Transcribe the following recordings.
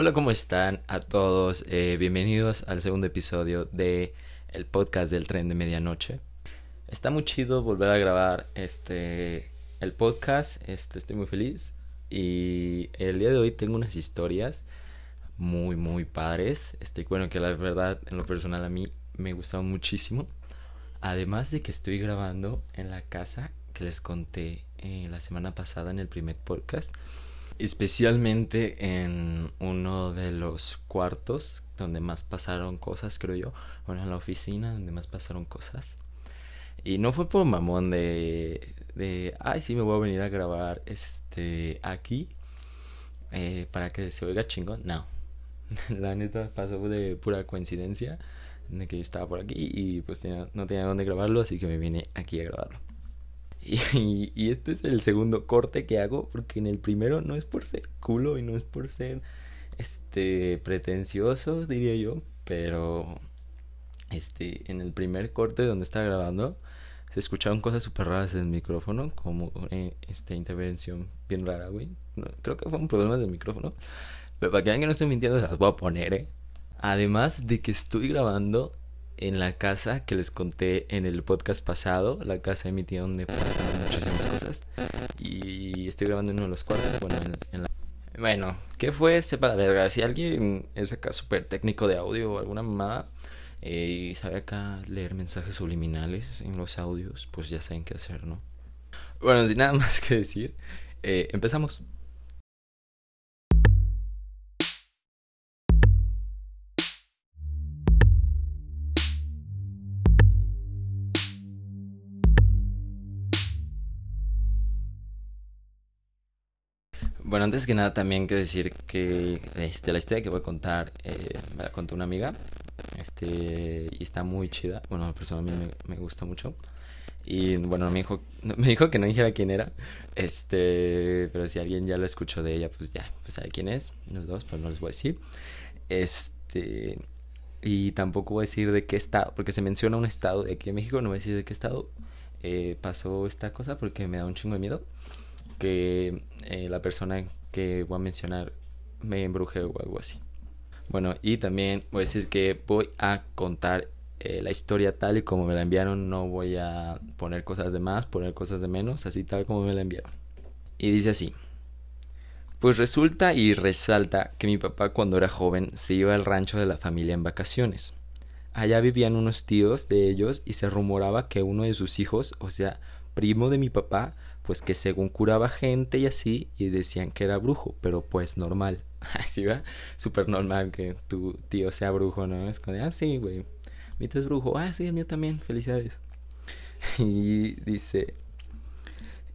Hola, ¿cómo están a todos? Eh, bienvenidos al segundo episodio de el podcast del tren de medianoche. Está muy chido volver a grabar este el podcast. Este, estoy muy feliz y el día de hoy tengo unas historias muy muy padres. Este, bueno, que la verdad en lo personal a mí me gustaron muchísimo. Además de que estoy grabando en la casa que les conté eh, la semana pasada en el primer podcast especialmente en uno de los cuartos donde más pasaron cosas, creo yo, bueno, en la oficina donde más pasaron cosas. Y no fue por mamón de, de ay, sí, me voy a venir a grabar este aquí eh, para que se oiga chingón. No, la neta pasó de pura coincidencia de que yo estaba por aquí y pues no tenía dónde grabarlo, así que me vine aquí a grabarlo. Y, este es el segundo corte que hago porque en el primero no es por ser culo y no es por ser este pretencioso, diría yo, pero este en el primer corte donde estaba grabando se escucharon cosas súper raras en el micrófono, como eh, esta intervención bien rara, güey. creo que fue un problema del micrófono. Pero para que vean que no estoy mintiendo, se las voy a poner, ¿eh? Además de que estoy grabando en la casa que les conté en el podcast pasado, la casa de mi tía donde pasan muchísimas cosas. Y estoy grabando en uno de los cuartos, bueno, en, la... Bueno, ¿qué fue? Sepa la verga. Si alguien es acá súper técnico de audio o alguna mamada eh, y sabe acá leer mensajes subliminales en los audios, pues ya saben qué hacer, ¿no? Bueno, sin nada más que decir, eh, empezamos. Bueno, antes que nada también quiero decir que este, la historia que voy a contar eh, me la contó una amiga este, y está muy chida. Bueno, la persona a mí me, me gustó mucho. Y bueno, me dijo, me dijo que no dijera quién era. Este, pero si alguien ya lo escuchó de ella, pues ya, pues sabe quién es. Los dos, pues no les voy a decir. Este, y tampoco voy a decir de qué estado, porque se menciona un estado de aquí en México, no voy a decir de qué estado eh, pasó esta cosa porque me da un chingo de miedo que eh, la persona que voy a mencionar me embruje o algo así. Bueno, y también voy a decir que voy a contar eh, la historia tal y como me la enviaron. No voy a poner cosas de más, poner cosas de menos, así tal como me la enviaron. Y dice así. Pues resulta y resalta que mi papá cuando era joven se iba al rancho de la familia en vacaciones. Allá vivían unos tíos de ellos y se rumoraba que uno de sus hijos, o sea, primo de mi papá, pues que según curaba gente y así, y decían que era brujo, pero pues normal. Así va, súper normal que tu tío sea brujo, ¿no? Es como, ah, sí, güey, mi tío es brujo, ah, sí, el mío también, felicidades. Y dice,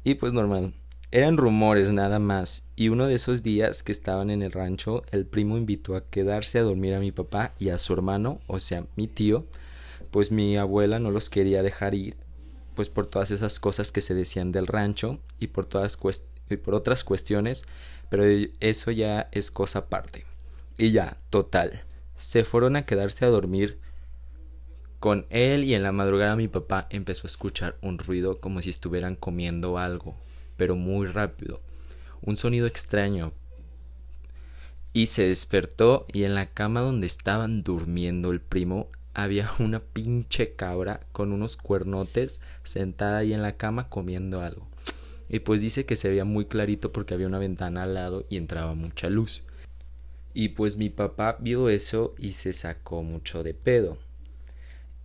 y pues normal, eran rumores nada más, y uno de esos días que estaban en el rancho, el primo invitó a quedarse a dormir a mi papá y a su hermano, o sea, mi tío, pues mi abuela no los quería dejar ir pues por todas esas cosas que se decían del rancho y por todas y por otras cuestiones, pero eso ya es cosa aparte. Y ya, total, se fueron a quedarse a dormir con él y en la madrugada mi papá empezó a escuchar un ruido como si estuvieran comiendo algo, pero muy rápido, un sonido extraño. Y se despertó y en la cama donde estaban durmiendo el primo había una pinche cabra con unos cuernotes sentada ahí en la cama comiendo algo. Y pues dice que se veía muy clarito porque había una ventana al lado y entraba mucha luz. Y pues mi papá vio eso y se sacó mucho de pedo.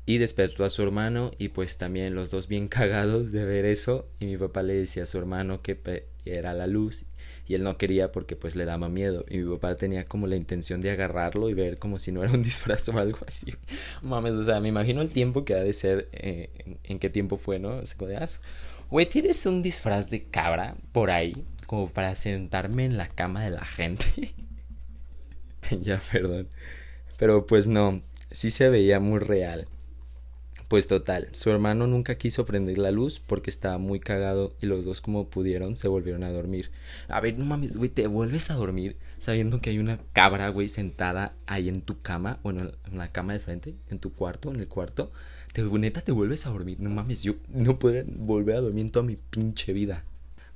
Y despertó a su hermano y pues también los dos bien cagados de ver eso. Y mi papá le decía a su hermano que era la luz y él no quería porque pues le daba miedo y mi papá tenía como la intención de agarrarlo y ver como si no era un disfraz o algo así. Mames, o sea, me imagino el tiempo que ha de ser, eh, en, qué tiempo fue, ¿no? Ah, güey, ¿tienes un disfraz de cabra por ahí como para sentarme en la cama de la gente? ya, perdón. Pero pues no, sí se veía muy real. Pues total, su hermano nunca quiso prender la luz porque estaba muy cagado y los dos como pudieron se volvieron a dormir. A ver, no mames, güey, te vuelves a dormir sabiendo que hay una cabra, güey, sentada ahí en tu cama, bueno, en la cama de frente, en tu cuarto, en el cuarto. Te, neta, te vuelves a dormir. No mames, yo no podría volver a dormir en toda mi pinche vida.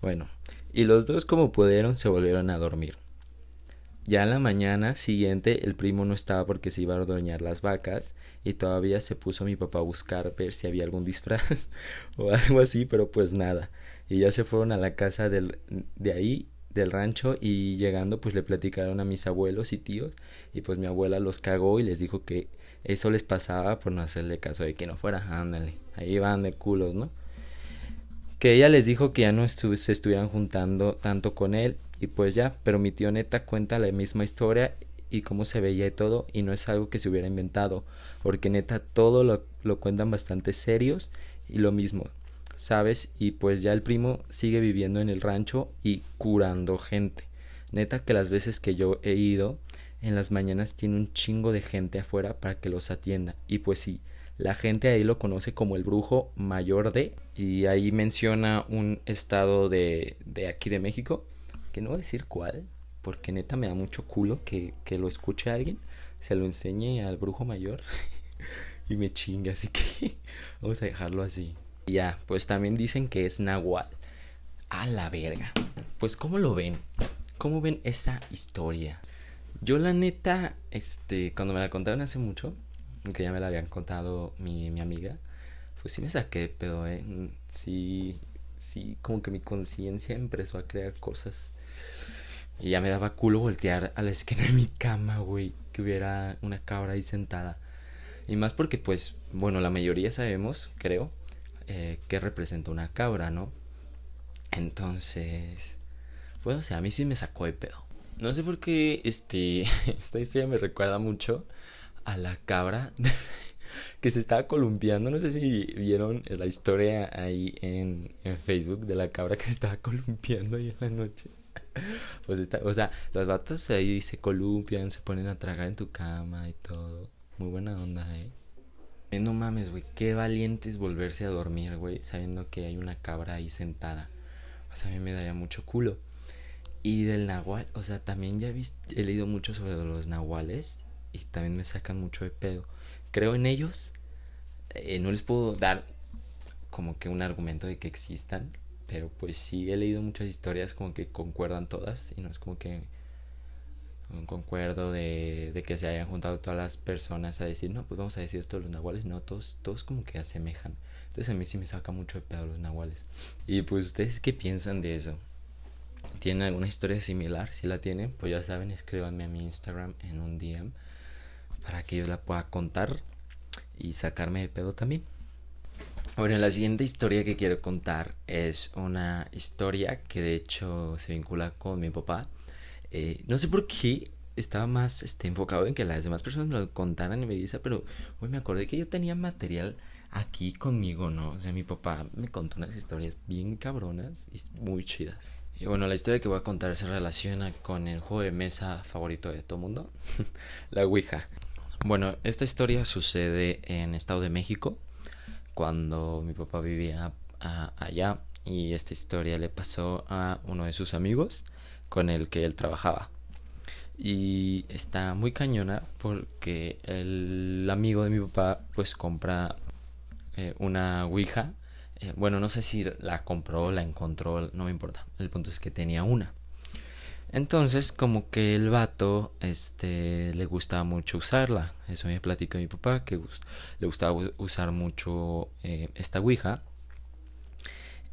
Bueno, y los dos como pudieron se volvieron a dormir. Ya en la mañana siguiente el primo no estaba porque se iba a ordeñar las vacas y todavía se puso mi papá a buscar ver si había algún disfraz o algo así, pero pues nada. Y ya se fueron a la casa del, de ahí, del rancho, y llegando pues le platicaron a mis abuelos y tíos y pues mi abuela los cagó y les dijo que eso les pasaba por no hacerle caso de que no fuera, ándale, ahí van de culos, ¿no? Que ella les dijo que ya no se estuvieran juntando tanto con él y pues ya, pero mi tío neta cuenta la misma historia y cómo se veía y todo y no es algo que se hubiera inventado, porque neta todo lo, lo cuentan bastante serios y lo mismo, ¿sabes? Y pues ya el primo sigue viviendo en el rancho y curando gente. Neta que las veces que yo he ido, en las mañanas tiene un chingo de gente afuera para que los atienda. Y pues sí, la gente ahí lo conoce como el brujo mayor de. Y ahí menciona un estado de, de aquí de México, que no voy a decir cuál, porque neta me da mucho culo que, que lo escuche alguien, se lo enseñe al brujo mayor y me chingue. Así que vamos a dejarlo así. Ya, pues también dicen que es Nahual. A la verga. Pues, ¿cómo lo ven? ¿Cómo ven esa historia? Yo la neta, este, cuando me la contaron hace mucho, que ya me la habían contado mi, mi amiga, pues sí me saqué pero ¿eh? Sí, sí, como que mi conciencia empezó a crear cosas. Y ya me daba culo voltear a la esquina de mi cama, güey, que hubiera una cabra ahí sentada. Y más porque, pues, bueno, la mayoría sabemos, creo, eh, que representa una cabra, ¿no? Entonces, pues, o sea, a mí sí me sacó de pedo. No sé por qué este, esta historia me recuerda mucho a la cabra que se estaba columpiando. No sé si vieron la historia ahí en, en Facebook de la cabra que se estaba columpiando ahí en la noche. Pues está, o sea, los vatos ahí se columpian, se ponen a tragar en tu cama y todo. Muy buena onda, eh. eh no mames, güey, qué valiente es volverse a dormir, güey, sabiendo que hay una cabra ahí sentada. O sea, a mí me daría mucho culo. Y del nahual, o sea, también ya he, leído mucho sobre los nahuales y también me sacan mucho de pedo. Creo en ellos, eh, no les puedo dar como que un argumento de que existan, pero pues sí he leído muchas historias como que concuerdan todas y no es como que concuerdo de, de que se hayan juntado todas las personas a decir, no, pues vamos a decir todos los nahuales, no, todos, todos como que asemejan. Entonces a mí sí me saca mucho de pedo los nahuales. Y pues ustedes qué piensan de eso? tienen alguna historia similar, si la tienen, pues ya saben, escríbanme a mi Instagram en un DM para que yo la pueda contar y sacarme de pedo también. Bueno, la siguiente historia que quiero contar es una historia que de hecho se vincula con mi papá. Eh, no sé por qué estaba más este, enfocado en que las demás personas me lo contaran y me dice, pero hoy me acordé que yo tenía material aquí conmigo, ¿no? O sea, mi papá me contó unas historias bien cabronas y muy chidas. Y bueno, la historia que voy a contar se relaciona con el juego de mesa favorito de todo mundo, la Ouija. Bueno, esta historia sucede en Estado de México, cuando mi papá vivía allá y esta historia le pasó a uno de sus amigos con el que él trabajaba. Y está muy cañona porque el amigo de mi papá pues compra eh, una Ouija eh, bueno, no sé si la compró, la encontró, no me importa. El punto es que tenía una. Entonces, como que el vato, este, le gustaba mucho usarla. Eso me platicó mi papá, que le gustaba usar mucho eh, esta Ouija.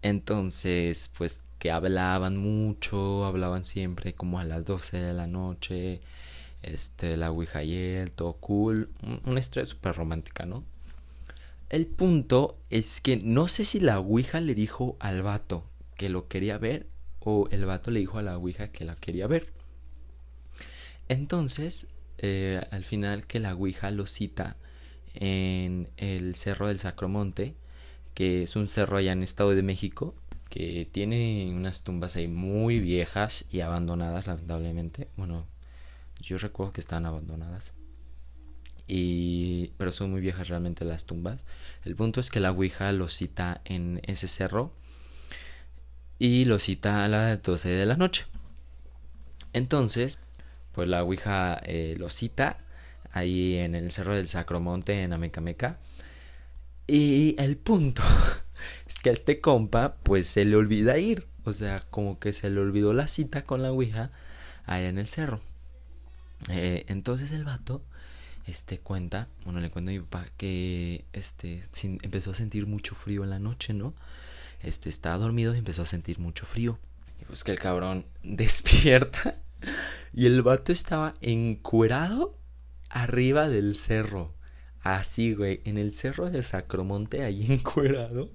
Entonces, pues que hablaban mucho, hablaban siempre como a las 12 de la noche. Este, la Ouija y él, todo cool. Una historia súper romántica, ¿no? El punto es que no sé si la Ouija le dijo al vato que lo quería ver o el vato le dijo a la Ouija que la quería ver. Entonces, eh, al final que la Ouija lo cita en el Cerro del Sacromonte, que es un cerro allá en Estado de México, que tiene unas tumbas ahí muy viejas y abandonadas, lamentablemente. Bueno, yo recuerdo que están abandonadas y pero son muy viejas realmente las tumbas. El punto es que la Ouija lo cita en ese cerro y lo cita a las 12 de la noche. Entonces, pues la Ouija eh, lo cita ahí en el cerro del Sacromonte en Amecameca. Y el punto es que a este compa pues se le olvida ir. O sea, como que se le olvidó la cita con la Ouija allá en el cerro. Eh, entonces el vato este cuenta, bueno, le cuento a mi papá que este empezó a sentir mucho frío en la noche, ¿no? Este estaba dormido y empezó a sentir mucho frío. Y pues que el cabrón despierta y el vato estaba encuerado arriba del cerro. Así, güey, en el cerro del Sacromonte, ahí encuerado.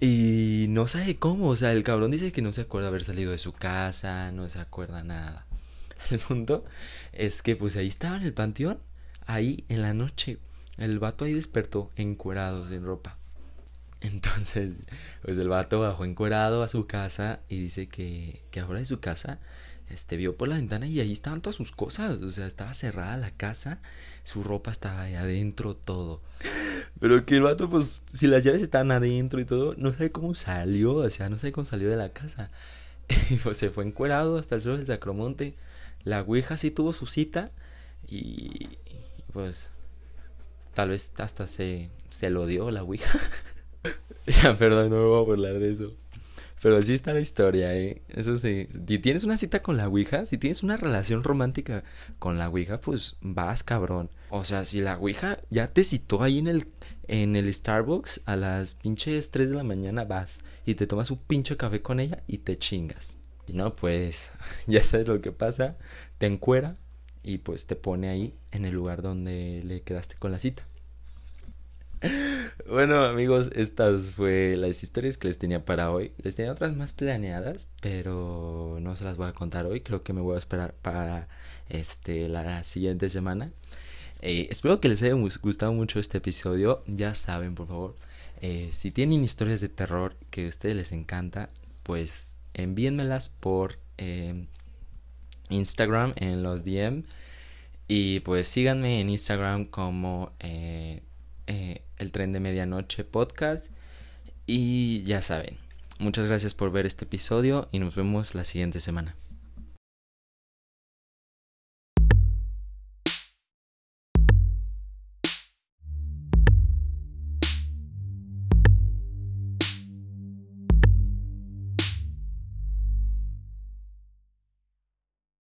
Y no sabe cómo, o sea, el cabrón dice que no se acuerda haber salido de su casa, no se acuerda nada. El punto es que pues ahí estaba en el panteón, ahí en la noche. El vato ahí despertó encuerado, sin ropa. Entonces, pues el vato bajó encuerado a su casa y dice que, que ahora de su casa este vio por la ventana y ahí estaban todas sus cosas, o sea, estaba cerrada la casa, su ropa estaba ahí adentro, todo. Pero que el vato, pues, si las llaves estaban adentro y todo, no sabe cómo salió, o sea, no sabe cómo salió de la casa. Y pues se fue encuerado hasta el suelo del Sacromonte. La Ouija sí tuvo su cita y pues tal vez hasta se, se lo dio la Ouija. ya, perdón, no me voy a burlar de eso. Pero así está la historia, ¿eh? Eso sí. Si tienes una cita con la Ouija, si tienes una relación romántica con la Ouija, pues vas, cabrón. O sea, si la Ouija ya te citó ahí en el, en el Starbucks a las pinches 3 de la mañana, vas y te tomas un pinche café con ella y te chingas. Y no, pues ya sabes lo que pasa. Te encuera y pues te pone ahí en el lugar donde le quedaste con la cita. Bueno amigos, estas fue las historias que les tenía para hoy. Les tenía otras más planeadas, pero no se las voy a contar hoy. Creo que me voy a esperar para este la siguiente semana. Eh, espero que les haya gustado mucho este episodio. Ya saben, por favor, eh, si tienen historias de terror que a ustedes les encanta, pues envíenmelas por eh, Instagram en los DM. Y pues síganme en Instagram como eh, el tren de medianoche podcast. Y ya saben, muchas gracias por ver este episodio y nos vemos la siguiente semana.